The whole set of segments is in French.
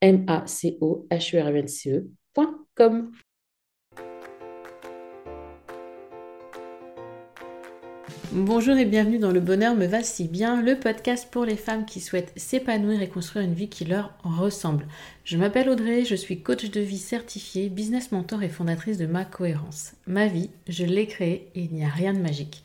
m a c o h e Bonjour et bienvenue dans Le Bonheur me va si bien, le podcast pour les femmes qui souhaitent s'épanouir et construire une vie qui leur ressemble. Je m'appelle Audrey, je suis coach de vie certifiée, business mentor et fondatrice de Ma Cohérence. Ma vie, je l'ai créée et il n'y a rien de magique.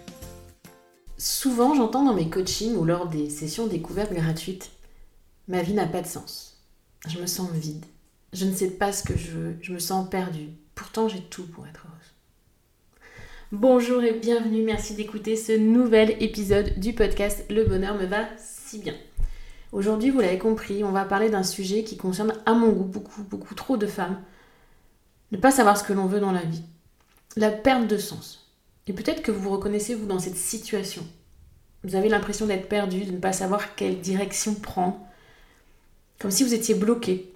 Souvent, j'entends dans mes coachings ou lors des sessions découvertes gratuites, ma vie n'a pas de sens. Je me sens vide. Je ne sais pas ce que je veux. Je me sens perdue. Pourtant, j'ai tout pour être heureuse. Bonjour et bienvenue. Merci d'écouter ce nouvel épisode du podcast Le bonheur me va si bien. Aujourd'hui, vous l'avez compris, on va parler d'un sujet qui concerne à mon goût beaucoup, beaucoup trop de femmes. Ne pas savoir ce que l'on veut dans la vie. La perte de sens. Et peut-être que vous vous reconnaissez, vous, dans cette situation. Vous avez l'impression d'être perdu, de ne pas savoir quelle direction prendre. Comme si vous étiez bloqué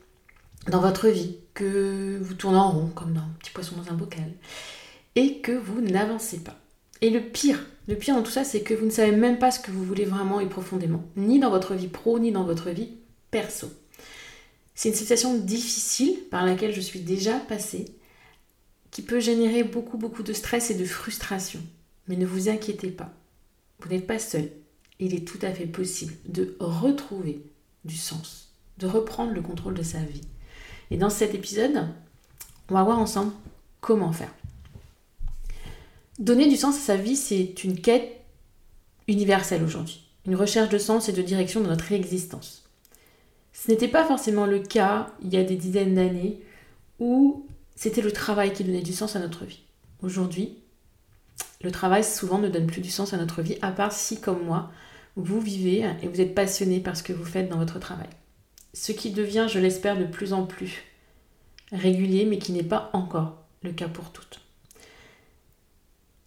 dans votre vie, que vous tournez en rond, comme dans un petit poisson dans un bocal, et que vous n'avancez pas. Et le pire, le pire dans tout ça, c'est que vous ne savez même pas ce que vous voulez vraiment et profondément, ni dans votre vie pro, ni dans votre vie perso. C'est une situation difficile par laquelle je suis déjà passée, qui peut générer beaucoup beaucoup de stress et de frustration. Mais ne vous inquiétez pas, vous n'êtes pas seul. Il est tout à fait possible de retrouver du sens, de reprendre le contrôle de sa vie. Et dans cet épisode, on va voir ensemble comment faire. Donner du sens à sa vie, c'est une quête universelle aujourd'hui, une recherche de sens et de direction dans notre existence. Ce n'était pas forcément le cas il y a des dizaines d'années où c'était le travail qui donnait du sens à notre vie. Aujourd'hui, le travail souvent ne donne plus du sens à notre vie, à part si, comme moi, vous vivez et vous êtes passionné par ce que vous faites dans votre travail. Ce qui devient, je l'espère, de plus en plus régulier, mais qui n'est pas encore le cas pour toutes.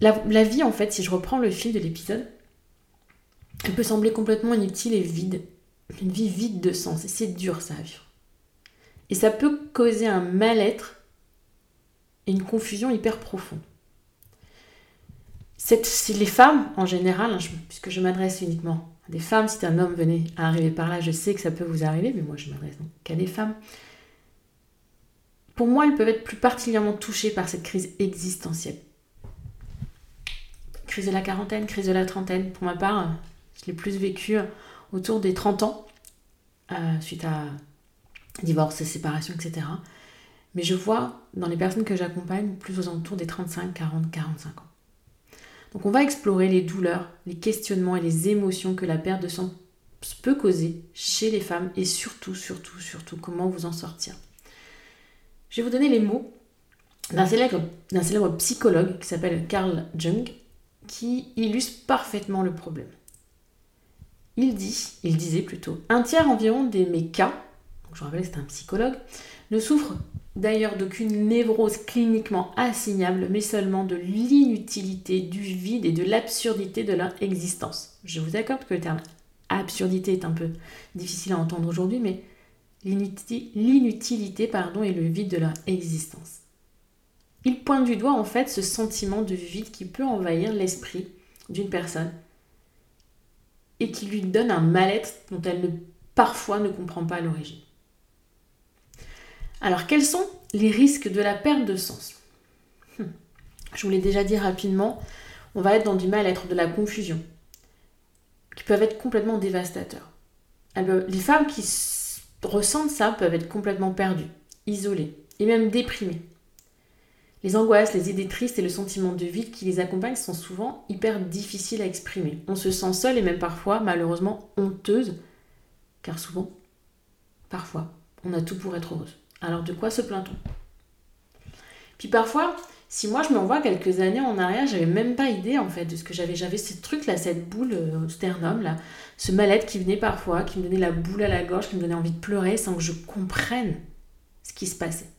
La, vie, en fait, si je reprends le fil de l'épisode, elle peut sembler complètement inutile et vide. Une vie vide de sens, et c'est dur ça à vivre. Et ça peut causer un mal-être une confusion hyper profonde. C'est les femmes en général, hein, puisque je m'adresse uniquement à des femmes, si un homme venait à arriver par là, je sais que ça peut vous arriver, mais moi je m'adresse qu'à des femmes. Pour moi, elles peuvent être plus particulièrement touchées par cette crise existentielle. Crise de la quarantaine, crise de la trentaine. Pour ma part, je l'ai plus vécu autour des 30 ans, euh, suite à divorce, séparation, etc. Mais je vois dans les personnes que j'accompagne plus aux alentours des 35, 40, 45 ans. Donc on va explorer les douleurs, les questionnements et les émotions que la perte de sang peut causer chez les femmes et surtout, surtout, surtout comment vous en sortir. Je vais vous donner les mots d'un célèbre, psychologue qui s'appelle Carl Jung qui illustre parfaitement le problème. il dit, il disait plutôt, un tiers environ des mes cas, donc je rappelle que c'est un psychologue, ne souffrent d'ailleurs d'aucune névrose cliniquement assignable, mais seulement de l'inutilité, du vide et de l'absurdité de leur existence. Je vous accorde que le terme absurdité est un peu difficile à entendre aujourd'hui, mais l'inutilité pardon, et le vide de leur existence. Il pointe du doigt en fait ce sentiment de vide qui peut envahir l'esprit d'une personne et qui lui donne un mal-être dont elle parfois ne comprend pas l'origine. Alors quels sont les risques de la perte de sens? Hmm. Je vous l'ai déjà dit rapidement, on va être dans du mal-être, de la confusion, qui peuvent être complètement dévastateurs. Les femmes qui ressentent ça peuvent être complètement perdues, isolées et même déprimées. Les angoisses, les idées tristes et le sentiment de vide qui les accompagnent sont souvent hyper difficiles à exprimer. On se sent seule et même parfois, malheureusement, honteuse, car souvent, parfois, on a tout pour être heureuse. Alors de quoi se plaint-on? Puis parfois, si moi je me quelques années en arrière, j'avais même pas idée en fait de ce que j'avais. J'avais ce truc là, cette boule euh, au sternum là, ce mal-être qui venait parfois, qui me donnait la boule à la gorge, qui me donnait envie de pleurer sans que je comprenne ce qui se passait.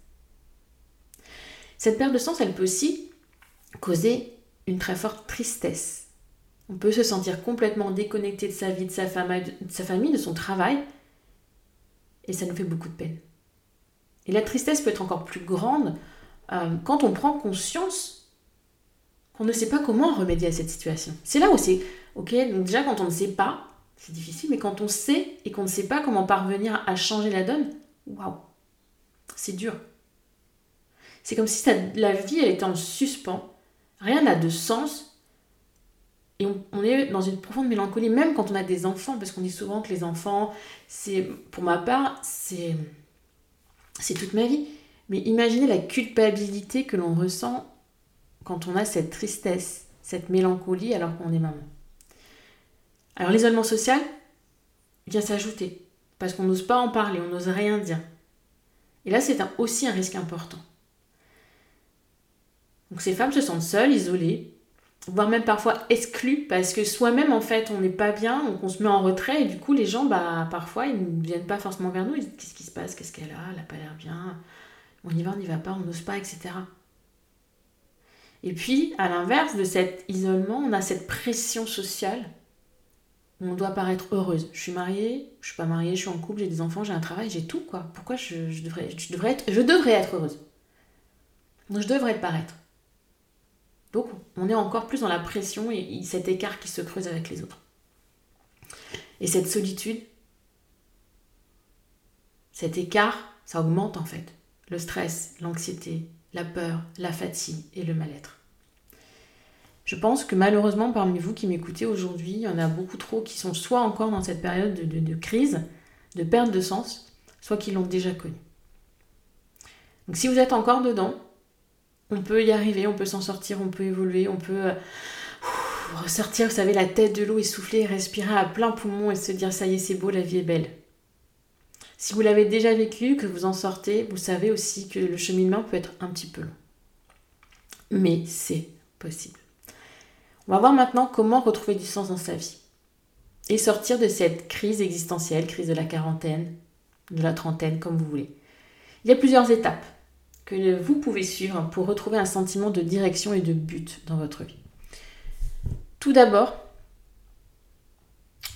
Cette perte de sens, elle peut aussi causer une très forte tristesse. On peut se sentir complètement déconnecté de sa vie, de sa, famille, de son travail, et ça nous fait beaucoup de peine. Et la tristesse peut être encore plus grande euh, quand on prend conscience qu'on ne sait pas comment remédier à cette situation. C'est là où c'est, ok, donc déjà quand on ne sait pas, c'est difficile, mais quand on sait et qu'on ne sait pas comment parvenir à changer la donne, waouh, c'est dur. C'est comme si la vie elle était en suspens. Rien n'a de sens. Et on, est dans une profonde mélancolie, même quand on a des enfants, parce qu'on dit souvent que les enfants, c'est, pour ma part, c'est, c'est toute ma vie. Mais imaginez la culpabilité que l'on ressent quand on a cette tristesse, cette mélancolie alors qu'on est maman. Alors l'isolement social vient s'ajouter, parce qu'on n'ose pas en parler, on n'ose rien dire. Et là, c'est aussi un risque important. Donc ces femmes se sentent seules, isolées, voire même parfois exclues parce que soi-même en fait on n'est pas bien, donc on se met en retrait et du coup les gens bah parfois ils ne viennent pas forcément vers nous, ils disent qu'est-ce qui se passe, qu'est-ce qu'elle a, elle n'a pas l'air bien, on y va, on n'y va pas, on n'ose pas, etc. Et puis à l'inverse de cet isolement, on a cette pression sociale où on doit paraître heureuse. Je suis mariée, je suis pas mariée, je suis en couple, j'ai des enfants, j'ai un travail, j'ai tout quoi. Pourquoi je, devrais, être, heureuse? Je devrais paraître. Donc on est encore plus dans la pression et cet écart qui se creuse avec les autres. Et cette solitude, cet écart, ça augmente en fait le stress, l'anxiété, la peur, la fatigue et le mal-être. Je pense que malheureusement parmi vous qui m'écoutez aujourd'hui, il y en a beaucoup trop qui sont soit encore dans cette période de, crise, de perte de sens, soit qui l'ont déjà connu. Donc si vous êtes encore dedans, on peut y arriver, on peut s'en sortir, on peut évoluer, on peut euh, ressortir, vous savez, la tête de l'eau et respirer à plein poumon et se dire ça y est, c'est beau, la vie est belle. Si vous l'avez déjà vécu, que vous en sortez, vous savez aussi que le cheminement peut être un petit peu long. Mais c'est possible. On va voir maintenant comment retrouver du sens dans sa vie et sortir de cette crise existentielle, crise de la quarantaine, de la trentaine, comme vous voulez. Il y a plusieurs étapes que vous pouvez suivre pour retrouver un sentiment de direction et de but dans votre vie. Tout d'abord,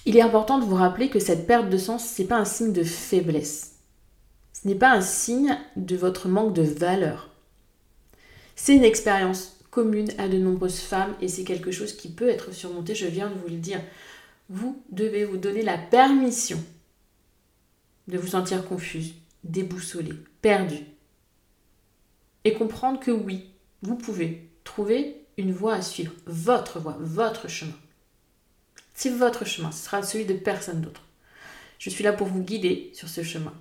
il est important de vous rappeler que cette perte de sens, ce n'est pas un signe de faiblesse. Ce n'est pas un signe de votre manque de valeur. C'est une expérience commune à de nombreuses femmes et c'est quelque chose qui peut être surmonté, je viens de vous le dire. Vous devez vous donner la permission de vous sentir confuse, déboussolée, perdue, et comprendre que oui, vous pouvez trouver une voie à suivre, votre voie, votre chemin. C'est votre chemin, ce sera celui de personne d'autre. Je suis là pour vous guider sur ce chemin.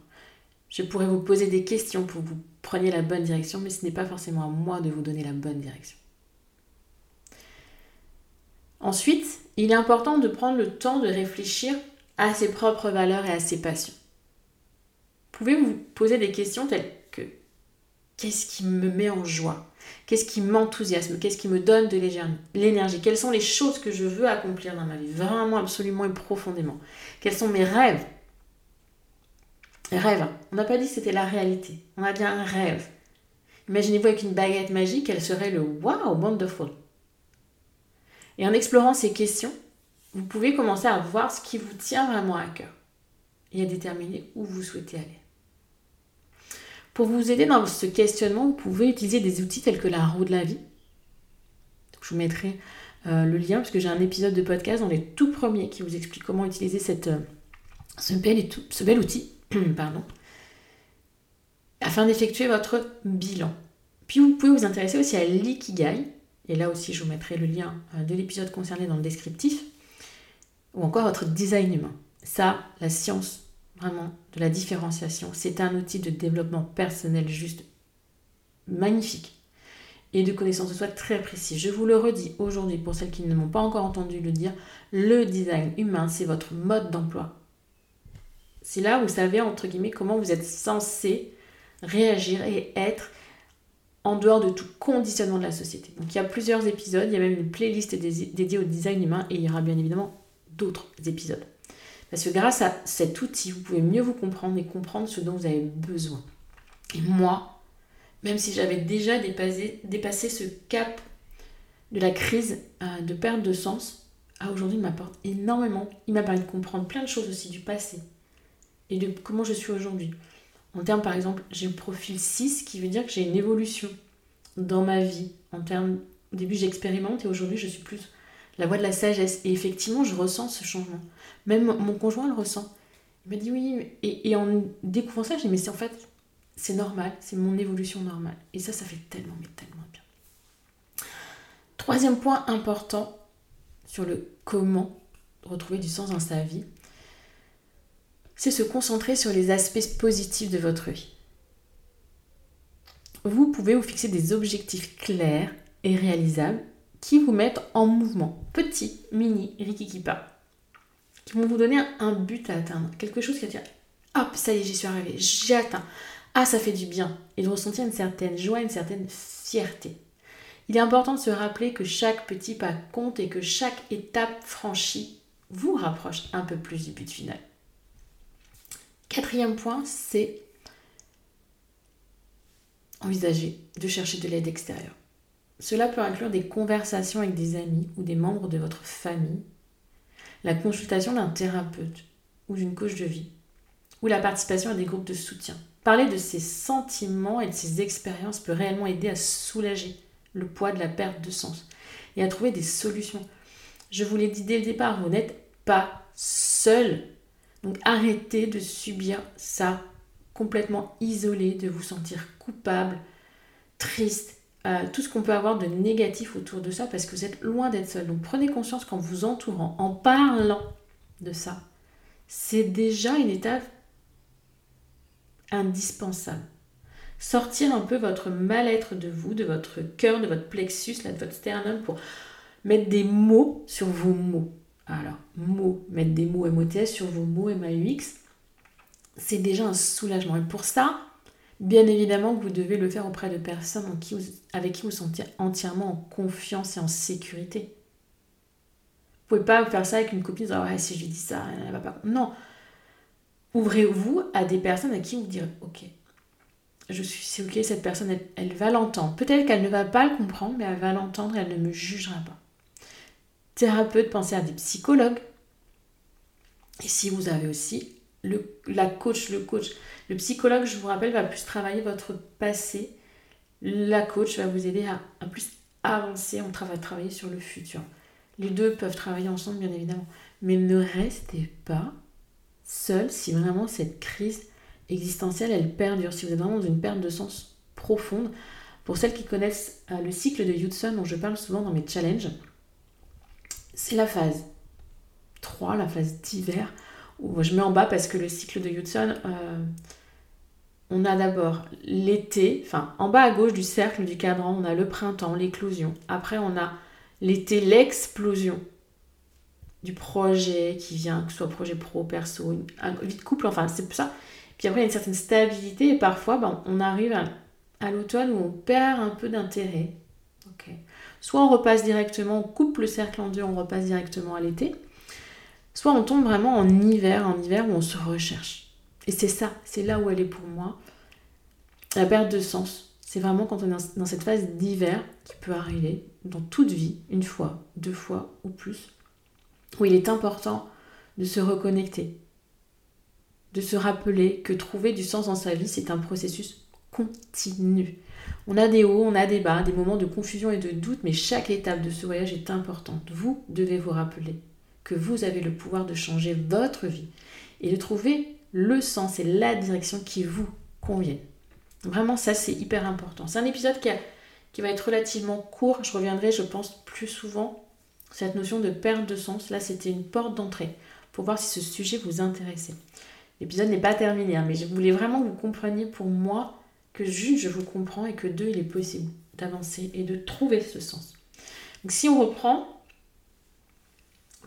Je pourrais vous poser des questions pour que vous preniez la bonne direction, mais ce n'est pas forcément à moi de vous donner la bonne direction. Ensuite, il est important de prendre le temps de réfléchir à ses propres valeurs et à ses passions. Vous pouvez vous poser des questions telles Qu'est-ce qui me met en joie? Qu'est-ce qui m'enthousiasme? Qu'est-ce qui me donne de l'énergie? Quelles sont les choses que je veux accomplir dans ma vie? Vraiment, absolument et profondément. Quels sont mes rêves? Rêve. On n'a pas dit que c'était la réalité. On a dit un rêve. Imaginez-vous avec une baguette magique, elle serait le wow, wonderful. Et en explorant ces questions, vous pouvez commencer à voir ce qui vous tient vraiment à cœur et à déterminer où vous souhaitez aller. Pour vous aider dans ce questionnement, vous pouvez utiliser des outils tels que la roue de la vie. je vous mettrai euh, le lien parce que j'ai un épisode de podcast dans les tout premiers qui vous explique comment utiliser cette, euh, ce, bel, ce bel outil pardon, afin d'effectuer votre bilan. Puis vous pouvez vous intéresser aussi à l'ikigai. Et là aussi, je vous mettrai le lien euh, de l'épisode concerné dans le descriptif. Ou encore votre design humain. Ça, la science vraiment de la différenciation. C'est un outil de développement personnel juste magnifique et de connaissance de soi très précis. Je vous le redis aujourd'hui pour celles qui ne m'ont pas encore entendu le dire, le design humain, c'est votre mode d'emploi. C'est là où vous savez, entre guillemets, comment vous êtes censé réagir et être en dehors de tout conditionnement de la société. Donc il y a plusieurs épisodes, il y a même une playlist dédiée au design humain et il y aura bien évidemment d'autres épisodes. Parce que grâce à cet outil, vous pouvez mieux vous comprendre et comprendre ce dont vous avez besoin. Et moi, même si j'avais déjà dépassé, ce cap de la crise euh, de perte de sens, aujourd'hui, il m'apporte énormément. Il m'a permis de comprendre plein de choses aussi du passé et de comment je suis aujourd'hui. En termes, par exemple, j'ai le profil 6 qui veut dire que j'ai une évolution dans ma vie. En termes, au début, j'expérimente et aujourd'hui, je suis plus la voie de la sagesse. Et effectivement, je ressens ce changement. Même mon conjoint le ressent. Il m'a dit oui, et, en découvrant ça, j'ai dit mais c'est en fait, c'est normal, c'est mon évolution normale. Et ça, ça fait tellement, mais tellement bien. Troisième point important sur le comment retrouver du sens dans sa vie, c'est se concentrer sur les aspects positifs de votre vie. Vous pouvez vous fixer des objectifs clairs et réalisables qui vous mettent en mouvement. Petit, mini, rikikipa qui vont vous donner un but à atteindre, quelque chose qui va dire hop, ça y est, j'y suis arrivée, j'ai atteint. Ah, ça fait du bien. Et de ressentir une certaine joie, une certaine fierté. Il est important de se rappeler que chaque petit pas compte et que chaque étape franchie vous rapproche un peu plus du but final. Quatrième point, c'est envisager de chercher de l'aide extérieure. Cela peut inclure des conversations avec des amis ou des membres de votre famille la consultation d'un thérapeute ou d'une coach de vie, ou la participation à des groupes de soutien. Parler de ses sentiments et de ses expériences peut réellement aider à soulager le poids de la perte de sens et à trouver des solutions. Je vous l'ai dit dès le départ, vous n'êtes pas seul. Donc arrêtez de subir ça complètement isolé, de vous sentir coupable, triste, tout ce qu'on peut avoir de négatif autour de ça parce que vous êtes loin d'être seul. Donc prenez conscience qu'en vous entourant, en parlant de ça, c'est déjà une étape indispensable. Sortir un peu votre mal-être de vous, de votre cœur, de votre plexus, là, de votre sternum pour mettre des mots sur vos mots. Alors, mots, mettre des mots MOTS sur vos mots MAUX, c'est déjà un soulagement. Et pour ça, Bien évidemment que vous devez le faire auprès de personnes avec qui vous sentez entièrement en confiance et en sécurité. Vous pouvez pas faire ça avec une copine, dire ouais, si je lui dis ça, elle va pas. Non. Ouvrez-vous à des personnes à qui vous direz ok, je suis, c'est ok, cette personne, elle, elle va l'entendre. Peut-être qu'elle ne va pas le comprendre, mais elle va l'entendre et elle ne me jugera pas. Thérapeute, pensez à des psychologues. Et si vous avez aussi le, la coach, le coach, le psychologue, je vous rappelle, va plus travailler votre passé. La coach va vous aider à, plus avancer. On va travailler sur le futur. Les deux peuvent travailler ensemble, bien évidemment. Mais ne restez pas seul si vraiment cette crise existentielle, elle perdure. Si vous êtes vraiment dans une perte de sens profonde. Pour celles qui connaissent euh, le cycle de Hudson, dont je parle souvent dans mes challenges, c'est la phase 3, la phase d'hiver, je mets en bas parce que le cycle de Hudson, euh, on a d'abord l'été, enfin en bas à gauche du cercle du cadran, on a le printemps, l'éclosion. Après, on a l'été, l'explosion du projet qui vient, que ce soit projet pro, perso, une, couple, enfin c'est ça. Puis après, il y a une certaine stabilité et parfois, ben, on arrive à, à l'automne où on perd un peu d'intérêt. Soit on repasse directement, on coupe le cercle en deux, on repasse directement à l'été. Soit on tombe vraiment en hiver, en hiver où on se recherche. Et c'est ça, c'est là où elle est pour moi. La perte de sens. C'est vraiment quand on est dans cette phase d'hiver qui peut arriver dans toute vie, une fois, deux fois ou plus, où il est important de se reconnecter, de se rappeler que trouver du sens dans sa vie, c'est un processus continu. On a des hauts, on a des bas, des moments de confusion et de doute, mais chaque étape de ce voyage est importante. Vous devez vous rappeler que vous avez le pouvoir de changer votre vie et de trouver le sens et la direction qui vous conviennent. Vraiment, ça c'est hyper important. C'est un épisode qui, qui va être relativement court. Je reviendrai, je pense, plus souvent cette notion de perte de sens. Là, c'était une porte d'entrée pour voir si ce sujet vous intéressait. L'épisode n'est pas terminé, hein, mais je voulais vraiment que vous compreniez pour moi que juste je vous comprends et que deux, il est possible d'avancer et de trouver ce sens. Donc si on reprend,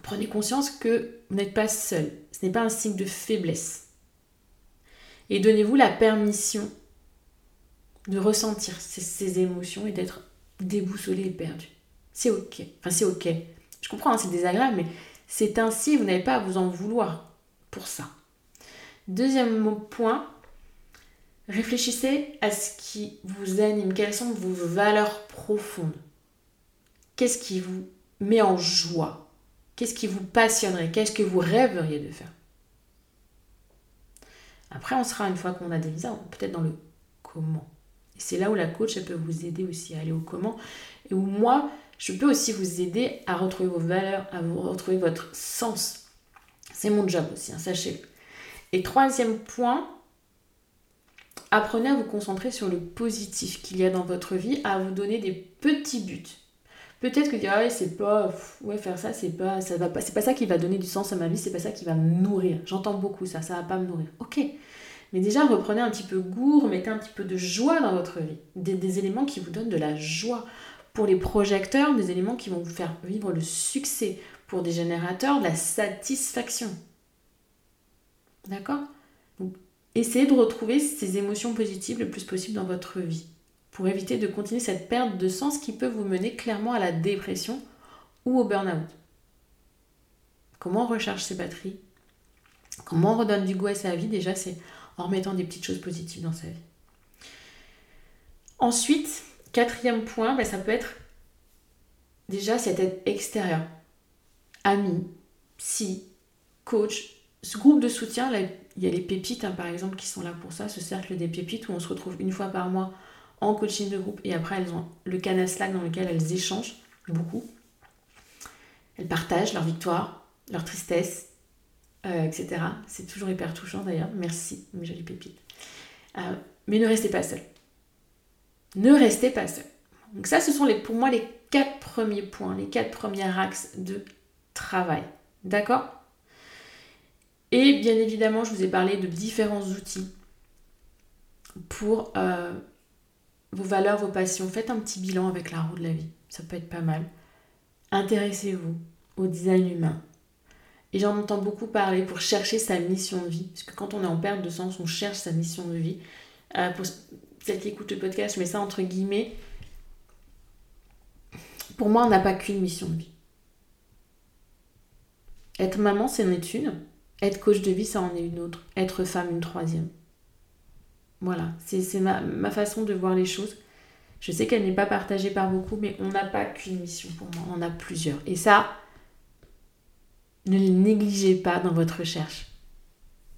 prenez conscience que vous n'êtes pas seul. Ce n'est pas un signe de faiblesse. Et donnez-vous la permission de ressentir ces, émotions et d'être déboussolé et perdu. C'est ok. Enfin, c'est ok. Je comprends, hein, c'est désagréable, mais c'est ainsi, vous n'avez pas à vous en vouloir pour ça. Deuxième point, Réfléchissez à ce qui vous anime, quelles sont vos valeurs profondes? Qu'est-ce qui vous met en joie? Qu'est-ce qui vous passionnerait? Qu'est-ce que vous rêveriez de faire? Après, on sera, une fois qu'on a des visas, peut-être dans le comment. Et c'est là où la coach, elle peut vous aider aussi à aller au comment. Et où moi, je peux aussi vous aider à retrouver vos valeurs, à retrouver votre sens. C'est mon job aussi, hein, sachez-le. Et troisième point, Apprenez à vous concentrer sur le positif qu'il y a dans votre vie, à vous donner des petits buts. Peut-être que dire ouais c'est pas ouais faire ça c'est pas ça va pas c'est pas ça qui va donner du sens à ma vie c'est pas ça qui va me nourrir. J'entends beaucoup ça ça va pas me nourrir. Ok. Mais déjà reprenez un petit peu goût remettez un petit peu de joie dans votre vie. Des, des éléments qui vous donnent de la joie. Pour les projecteurs des éléments qui vont vous faire vivre le succès. Pour des générateurs de la satisfaction. D'accord? Essayez de retrouver ces émotions positives le plus possible dans votre vie pour éviter de continuer cette perte de sens qui peut vous mener clairement à la dépression ou au burn-out. Comment on recharge ses batteries? Comment on redonne du goût à sa vie? Déjà, c'est en remettant des petites choses positives dans sa vie. Ensuite, quatrième point, ben, ça peut être déjà cette aide extérieure. Amis, psy, coach, ce groupe de soutien, il y a les pépites hein, par exemple qui sont là pour ça, ce cercle des pépites où on se retrouve une fois par mois en coaching de groupe et après elles ont le canal Slack dans lequel elles échangent beaucoup. Elles partagent leur victoire, leur tristesse, euh, etc. C'est toujours hyper touchant d'ailleurs. Merci mes jolies pépites. Euh, mais ne restez pas seul. Ne restez pas seul. Donc ça, ce sont les, pour moi les quatre premiers points, les quatre premiers axes de travail. D'accord? Et bien évidemment, je vous ai parlé de différents outils pour euh, vos valeurs, vos passions. Faites un petit bilan avec la roue de la vie. Ça peut être pas mal. Intéressez-vous au design humain. Et j'en entends beaucoup parler pour chercher sa mission de vie. Parce que quand on est en perte de sens, on cherche sa mission de vie. Euh, pour celles qui écoutent le podcast, je mets ça entre guillemets. Pour moi, on n'a pas qu'une mission de vie. Être maman, c'est une. Être coach de vie, ça en est une autre. Être femme, une troisième. Voilà, c'est ma, façon de voir les choses. Je sais qu'elle n'est pas partagée par beaucoup, mais on n'a pas qu'une mission pour moi, on a plusieurs. Et ça, ne les négligez pas dans votre recherche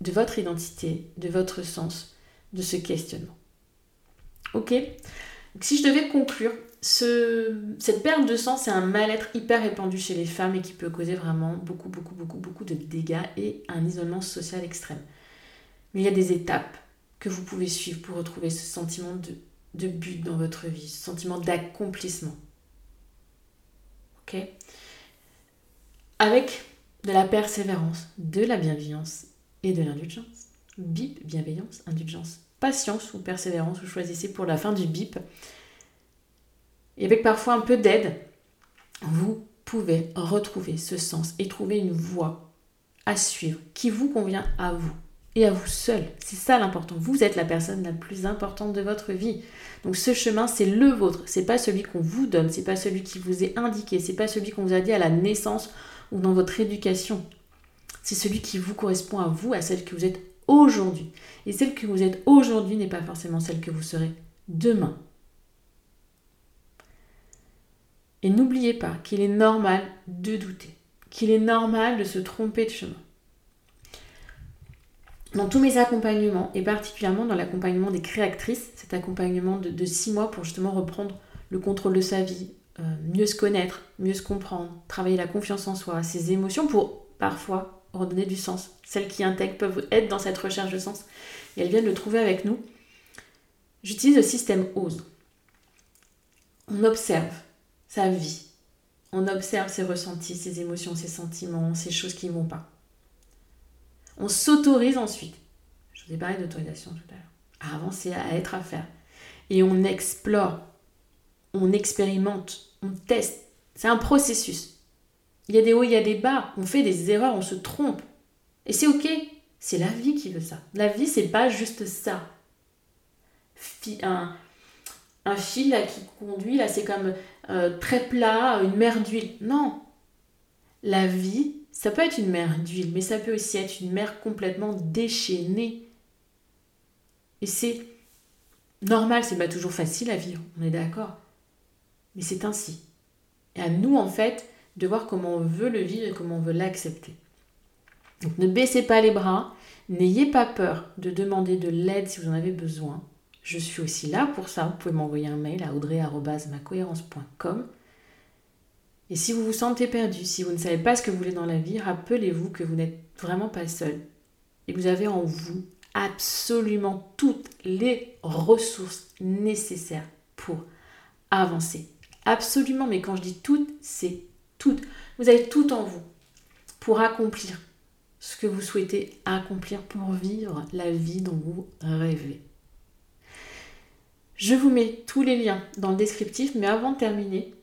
de votre identité, de votre sens, de ce questionnement. Ok? Si je devais conclure, cette perte de sang, c'est un mal-être hyper répandu chez les femmes et qui peut causer vraiment beaucoup, beaucoup, beaucoup, beaucoup de dégâts et un isolement social extrême. Mais il y a des étapes que vous pouvez suivre pour retrouver ce sentiment de, de but dans votre vie, ce sentiment d'accomplissement. Ok? Avec de la persévérance, de la bienveillance et de l'indulgence. BIP, bienveillance, indulgence, patience ou persévérance, vous choisissez pour la fin du BIP et avec parfois un peu d'aide, vous pouvez retrouver ce sens et trouver une voie à suivre qui vous convient à vous et à vous seul. C'est ça l'important. Vous êtes la personne la plus importante de votre vie. Donc ce chemin, c'est le vôtre. C'est pas celui qu'on vous donne, c'est pas celui qui vous est indiqué, c'est pas celui qu'on vous a dit à la naissance ou dans votre éducation. C'est celui qui vous correspond à vous, à celle que vous êtes aujourd'hui. Et celle que vous êtes aujourd'hui n'est pas forcément celle que vous serez demain. Et n'oubliez pas qu'il est normal de douter, qu'il est normal de se tromper de chemin. Dans tous mes accompagnements, et particulièrement dans l'accompagnement des créatrices, cet accompagnement de, six mois pour justement reprendre le contrôle de sa vie, euh, mieux se connaître, mieux se comprendre, travailler la confiance en soi, ses émotions pour parfois redonner du sens. Celles qui intègrent peuvent être dans cette recherche de sens et elles viennent le trouver avec nous. J'utilise le système OSE. On observe sa vie. On observe ses ressentis, ses émotions, ses sentiments, ces choses qui ne vont pas. On s'autorise ensuite. Je vous ai parlé d'autorisation tout à l'heure. À avancer, à être, à faire. Et on explore, on expérimente, on teste. C'est un processus. Il y a des hauts, il y a des bas. On fait des erreurs, on se trompe. Et c'est ok. C'est la vie qui veut ça. La vie, c'est pas juste ça. Un, un fil qui conduit, là, c'est comme euh, très plat, une mer d'huile. Non. La vie, ça peut être une mer d'huile, mais ça peut aussi être une mer complètement déchaînée. Et c'est normal, c'est pas toujours facile à vivre, on est d'accord. Mais c'est ainsi. Et à nous, en fait, de voir comment on veut le vivre et comment on veut l'accepter. Donc ne baissez pas les bras, n'ayez pas peur de demander de l'aide si vous en avez besoin. Je suis aussi là pour ça. Vous pouvez m'envoyer un mail à audrey.macohérence.com et si vous vous sentez perdu, si vous ne savez pas ce que vous voulez dans la vie, rappelez-vous que vous n'êtes vraiment pas seul. Et vous avez en vous absolument toutes les ressources nécessaires pour avancer. Absolument, mais quand je dis toutes, c'est toutes. Vous avez tout en vous pour accomplir ce que vous souhaitez accomplir pour vivre la vie dont vous rêvez. Je vous mets tous les liens dans le descriptif, mais avant de terminer,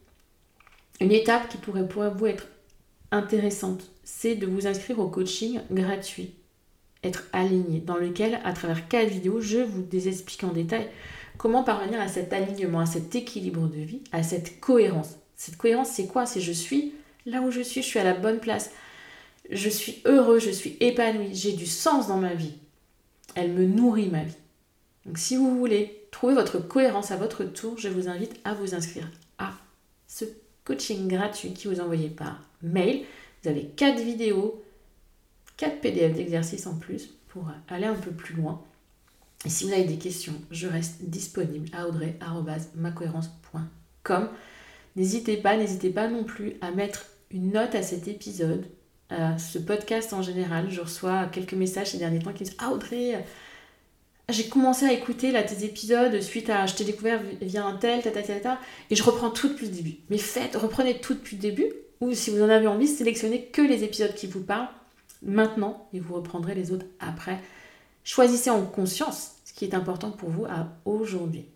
une étape qui pourrait pour vous être intéressante, c'est de vous inscrire au coaching gratuit, être aligné, dans lequel, à travers quatre vidéos, je vous explique en détail comment parvenir à cet alignement, à cet équilibre de vie, à cette cohérence. Cette cohérence, c'est quoi? C'est je suis là où je suis, je suis à la bonne place, je suis heureux, je suis épanoui, j'ai du sens dans ma vie. Elle me nourrit ma vie. Donc si vous voulez trouver votre cohérence à votre tour, je vous invite à vous inscrire à ce coaching gratuit qui vous envoyez par mail. Vous avez 4 vidéos, 4 PDF d'exercices en plus pour aller un peu plus loin. Et si vous avez des questions, je reste disponible à audrey.macohérence.com. N'hésitez pas, n'hésitez pas non plus à mettre une note à cet épisode, à ce podcast en général. Je reçois quelques messages ces derniers temps qui disent Ah Audrey, j'ai commencé à écouter là, tes épisodes suite à je t'ai découvert via un tel, et je reprends tout depuis le début. Mais faites, reprenez tout depuis le début, ou si vous en avez envie, sélectionnez que les épisodes qui vous parlent maintenant et vous reprendrez les autres après. Choisissez en conscience ce qui est important pour vous à aujourd'hui.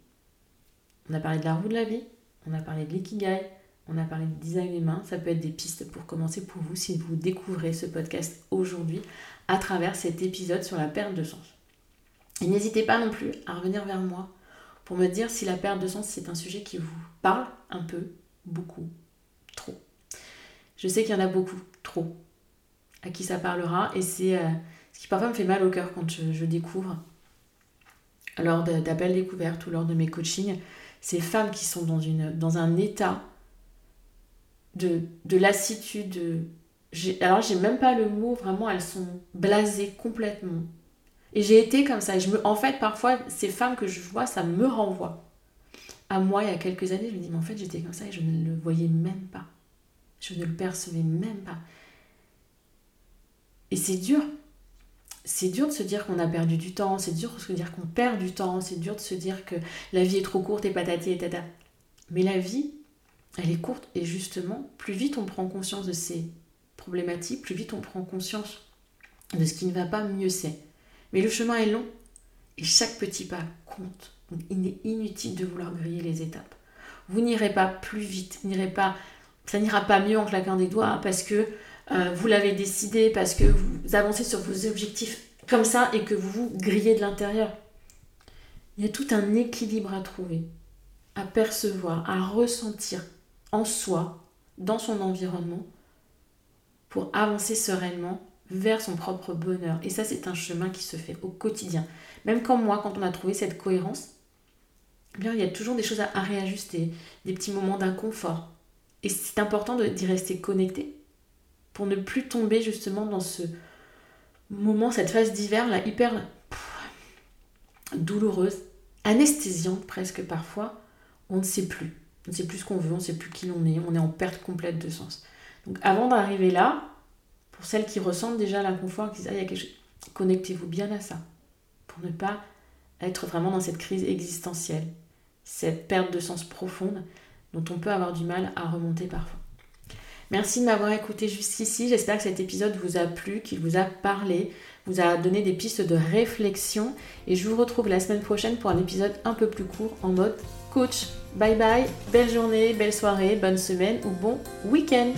On a parlé de la roue de la vie, on a parlé de l'ikigai, on a parlé de design humain. Ça peut être des pistes pour commencer pour vous si vous découvrez ce podcast aujourd'hui à travers cet épisode sur la perte de sens. Et n'hésitez pas non plus à revenir vers moi pour me dire si la perte de sens c'est un sujet qui vous parle un peu, beaucoup, trop. Je sais qu'il y en a beaucoup, trop, à qui ça parlera et c'est euh, ce qui parfois me fait mal au cœur quand je, découvre lors d'appels découvertes ou lors de mes coachings, ces femmes qui sont dans, un état de, de lassitude. alors j'ai même pas le mot, vraiment elles sont blasées complètement et j'ai été comme ça. Je me, en fait, parfois, ces femmes que je vois, ça me renvoie. À moi, il y a quelques années, je me dis, mais en fait, j'étais comme ça et je ne le voyais même pas. Je ne le percevais même pas. Et c'est dur. C'est dur de se dire qu'on a perdu du temps, c'est dur de se dire qu'on perd du temps, c'est dur de se dire que la vie est trop courte et patati et tata. Mais la vie, elle est courte et justement, plus vite on prend conscience de ces problématiques, plus vite on prend conscience de ce qui ne va pas, mieux c'est. Mais le chemin est long et chaque petit pas compte. Il est inutile de vouloir griller les étapes. Vous n'irez pas plus vite, n'irez pas, ça n'ira pas mieux en claquant des doigts parce que euh, vous l'avez décidé, parce que vous avancez sur vos objectifs comme ça et que vous vous grillez de l'intérieur. Il y a tout un équilibre à trouver, à percevoir, à ressentir en soi, dans son environnement, pour avancer sereinement vers son propre bonheur. Et ça, c'est un chemin qui se fait au quotidien. Même comme moi, quand on a trouvé cette cohérence, eh bien, il y a toujours des choses à, réajuster, des petits moments d'inconfort. Et c'est important d'y rester connecté pour ne plus tomber justement dans ce moment, cette phase d'hiver là, hyper douloureuse, anesthésiante presque parfois. On ne sait plus. On ne sait plus ce qu'on veut, on ne sait plus qui l'on est, on est en perte complète de sens. Donc avant d'arriver là, pour celles qui ressentent déjà l'inconfort, qui disent ah, il y a quelque chose, connectez-vous bien à ça, pour ne pas être vraiment dans cette crise existentielle, cette perte de sens profonde dont on peut avoir du mal à remonter parfois. Merci de m'avoir écouté jusqu'ici. J'espère que cet épisode vous a plu, qu'il vous a parlé, vous a donné des pistes de réflexion. Et je vous retrouve la semaine prochaine pour un épisode un peu plus court en mode coach. Bye bye, belle journée, belle soirée, bonne semaine ou bon week-end.